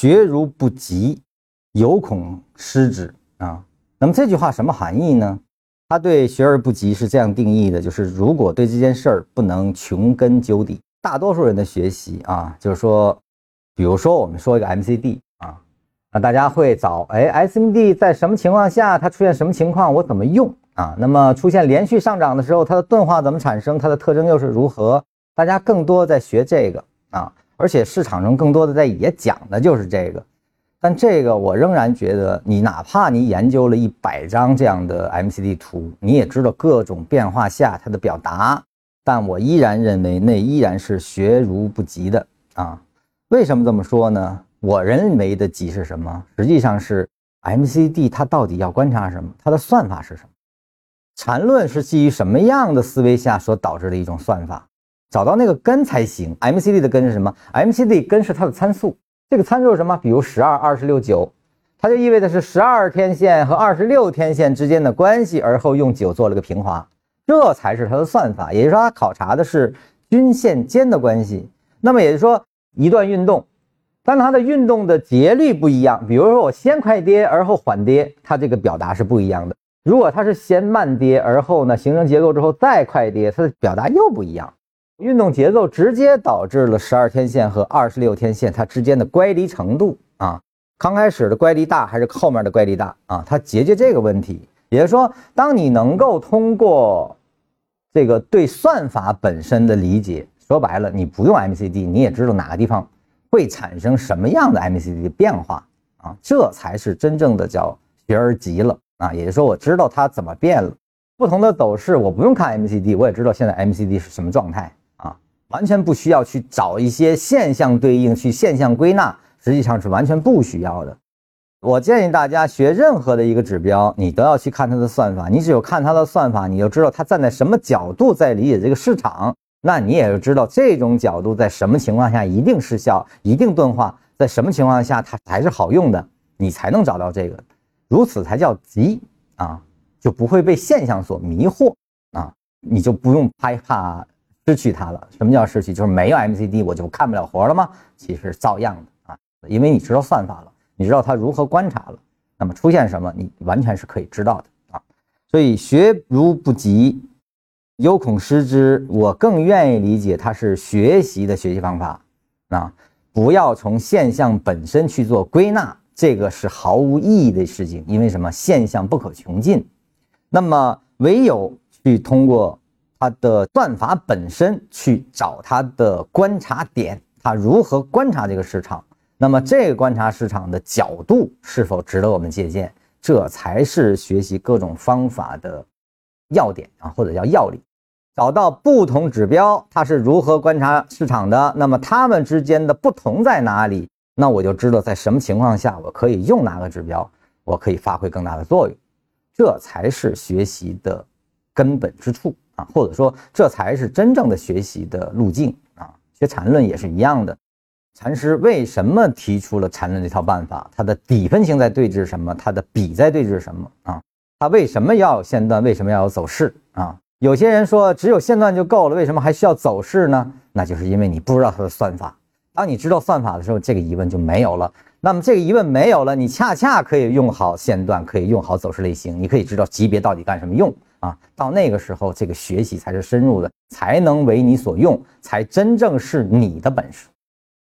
学如不及，犹恐失之啊。那么这句话什么含义呢？他对学而不及是这样定义的，就是如果对这件事儿不能穷根究底，大多数人的学习啊，就是说，比如说我们说一个 MCD 啊，那大家会找哎 SMD 在什么情况下它出现什么情况，我怎么用啊？那么出现连续上涨的时候，它的钝化怎么产生？它的特征又是如何？大家更多在学这个啊，而且市场中更多的在也讲的就是这个。但这个我仍然觉得，你哪怕你研究了一百张这样的 MCD 图，你也知道各种变化下它的表达，但我依然认为那依然是学如不及的啊。为什么这么说呢？我认为的急是什么？实际上是 MCD 它到底要观察什么？它的算法是什么？缠论是基于什么样的思维下所导致的一种算法？找到那个根才行。MCD 的根是什么？MCD 根是它的参数。这个参数是什么？比如十二、二十六、九，它就意味着是十二天线和二十六天线之间的关系，而后用九做了个平滑，这才是它的算法。也就是说，它考察的是均线间的关系。那么也就是说，一段运动，当它的运动的节律不一样，比如说我先快跌而后缓跌，它这个表达是不一样的。如果它是先慢跌而后呢形成结构之后再快跌，它的表达又不一样。运动节奏直接导致了十二天线和二十六天线它之间的乖离程度啊，刚开始的乖离大还是后面的乖离大啊？它解决这个问题，也就是说，当你能够通过这个对算法本身的理解，说白了，你不用 MCD，你也知道哪个地方会产生什么样的 MCD 的变化啊，这才是真正的叫学而急了啊！也就是说，我知道它怎么变了，不同的走势，我不用看 MCD，我也知道现在 MCD 是什么状态。完全不需要去找一些现象对应去现象归纳，实际上是完全不需要的。我建议大家学任何的一个指标，你都要去看它的算法。你只有看它的算法，你就知道它站在什么角度在理解这个市场，那你也就知道这种角度在什么情况下一定失效、一定钝化，在什么情况下它才是好用的，你才能找到这个，如此才叫急啊，就不会被现象所迷惑啊，你就不用害怕。失去它了，什么叫失去？就是没有 MCD 我就看不了活了吗？其实照样的啊，因为你知道算法了，你知道它如何观察了，那么出现什么你完全是可以知道的啊。所以学如不及，犹恐失之。我更愿意理解它是学习的学习方法啊，不要从现象本身去做归纳，这个是毫无意义的事情。因为什么？现象不可穷尽，那么唯有去通过。它的算法本身去找它的观察点，它如何观察这个市场？那么这个观察市场的角度是否值得我们借鉴？这才是学习各种方法的要点啊，或者叫要领。找到不同指标，它是如何观察市场的？那么它们之间的不同在哪里？那我就知道在什么情况下我可以用哪个指标，我可以发挥更大的作用。这才是学习的根本之处。啊，或者说这才是真正的学习的路径啊！学禅论也是一样的。禅师为什么提出了禅论这套办法？它的底分型在对峙什么？它的比在对峙什么啊？它为什么要有线段？为什么要有走势啊？有些人说只有线段就够了，为什么还需要走势呢？那就是因为你不知道它的算法。当你知道算法的时候，这个疑问就没有了。那么这个疑问没有了，你恰恰可以用好线段，可以用好走势类型，你可以知道级别到底干什么用。啊，到那个时候，这个学习才是深入的，才能为你所用，才真正是你的本事。